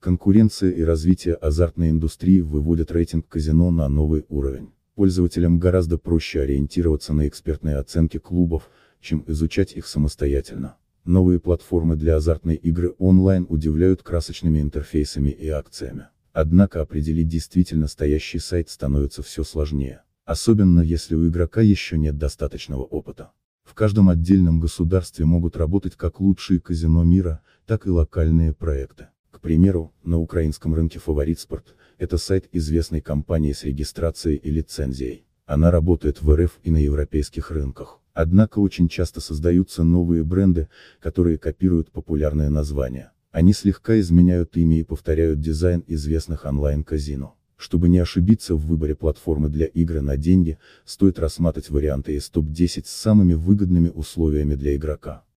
Конкуренция и развитие азартной индустрии выводят рейтинг казино на новый уровень. Пользователям гораздо проще ориентироваться на экспертные оценки клубов, чем изучать их самостоятельно. Новые платформы для азартной игры онлайн удивляют красочными интерфейсами и акциями. Однако определить действительно стоящий сайт становится все сложнее. Особенно если у игрока еще нет достаточного опыта. В каждом отдельном государстве могут работать как лучшие казино мира, так и локальные проекты. К примеру, на украинском рынке Фаворитспорт – это сайт известной компании с регистрацией и лицензией. Она работает в РФ и на европейских рынках. Однако очень часто создаются новые бренды, которые копируют популярные названия. Они слегка изменяют имя и повторяют дизайн известных онлайн-казино. Чтобы не ошибиться в выборе платформы для игры на деньги, стоит рассматривать варианты из топ-10 с самыми выгодными условиями для игрока.